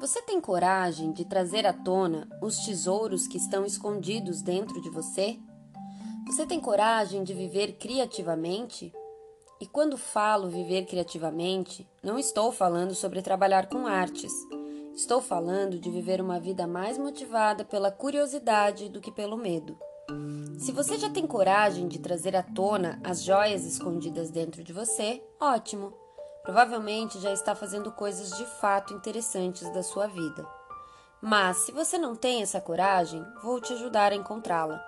Você tem coragem de trazer à tona os tesouros que estão escondidos dentro de você? Você tem coragem de viver criativamente? E quando falo viver criativamente, não estou falando sobre trabalhar com artes. Estou falando de viver uma vida mais motivada pela curiosidade do que pelo medo. Se você já tem coragem de trazer à tona as joias escondidas dentro de você, ótimo! Provavelmente já está fazendo coisas de fato interessantes da sua vida. Mas se você não tem essa coragem, vou te ajudar a encontrá-la.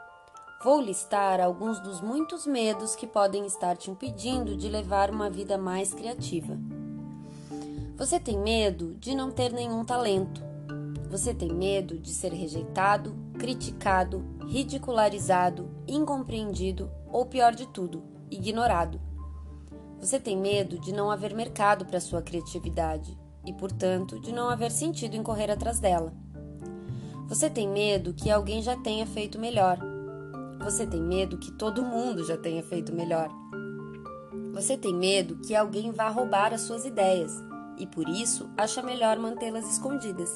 Vou listar alguns dos muitos medos que podem estar te impedindo de levar uma vida mais criativa. Você tem medo de não ter nenhum talento. Você tem medo de ser rejeitado, criticado, ridicularizado, incompreendido ou, pior de tudo, ignorado. Você tem medo de não haver mercado para sua criatividade e, portanto, de não haver sentido em correr atrás dela. Você tem medo que alguém já tenha feito melhor. Você tem medo que todo mundo já tenha feito melhor. Você tem medo que alguém vá roubar as suas ideias e, por isso, acha melhor mantê-las escondidas.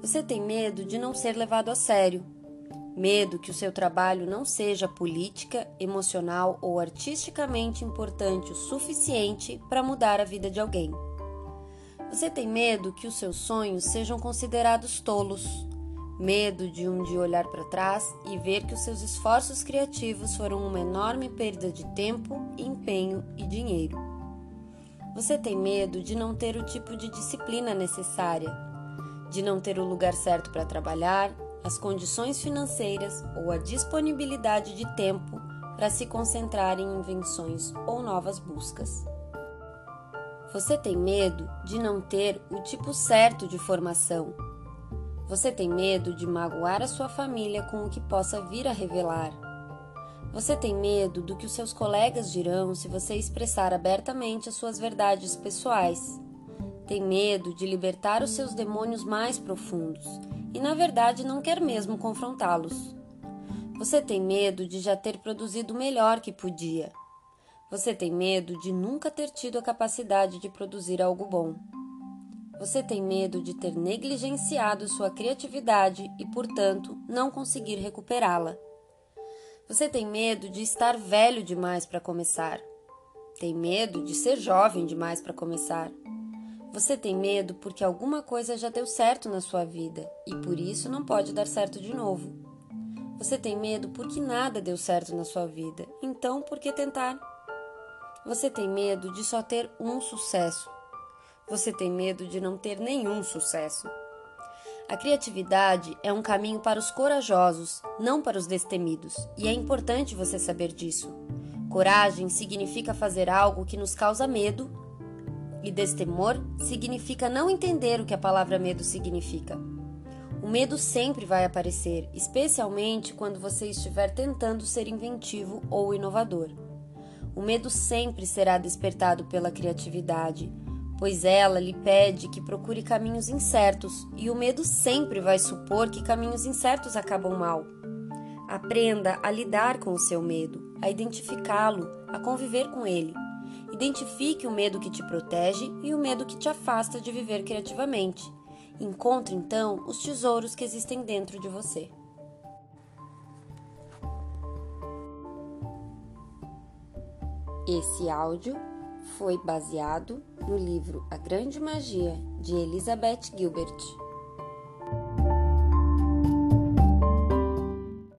Você tem medo de não ser levado a sério Medo que o seu trabalho não seja política, emocional ou artisticamente importante o suficiente para mudar a vida de alguém. Você tem medo que os seus sonhos sejam considerados tolos. Medo de um dia olhar para trás e ver que os seus esforços criativos foram uma enorme perda de tempo, empenho e dinheiro. Você tem medo de não ter o tipo de disciplina necessária, de não ter o lugar certo para trabalhar as condições financeiras ou a disponibilidade de tempo para se concentrar em invenções ou novas buscas. Você tem medo de não ter o tipo certo de formação. Você tem medo de magoar a sua família com o que possa vir a revelar. Você tem medo do que os seus colegas dirão se você expressar abertamente as suas verdades pessoais. Tem medo de libertar os seus demônios mais profundos e, na verdade, não quer mesmo confrontá-los. Você tem medo de já ter produzido o melhor que podia. Você tem medo de nunca ter tido a capacidade de produzir algo bom. Você tem medo de ter negligenciado sua criatividade e, portanto, não conseguir recuperá-la. Você tem medo de estar velho demais para começar. Tem medo de ser jovem demais para começar. Você tem medo porque alguma coisa já deu certo na sua vida e por isso não pode dar certo de novo. Você tem medo porque nada deu certo na sua vida, então por que tentar? Você tem medo de só ter um sucesso. Você tem medo de não ter nenhum sucesso. A criatividade é um caminho para os corajosos, não para os destemidos, e é importante você saber disso. Coragem significa fazer algo que nos causa medo e destemor significa não entender o que a palavra medo significa. O medo sempre vai aparecer, especialmente quando você estiver tentando ser inventivo ou inovador. O medo sempre será despertado pela criatividade, pois ela lhe pede que procure caminhos incertos e o medo sempre vai supor que caminhos incertos acabam mal. Aprenda a lidar com o seu medo, a identificá-lo, a conviver com ele. Identifique o medo que te protege e o medo que te afasta de viver criativamente. Encontre então os tesouros que existem dentro de você. Esse áudio foi baseado no livro A Grande Magia de Elizabeth Gilbert.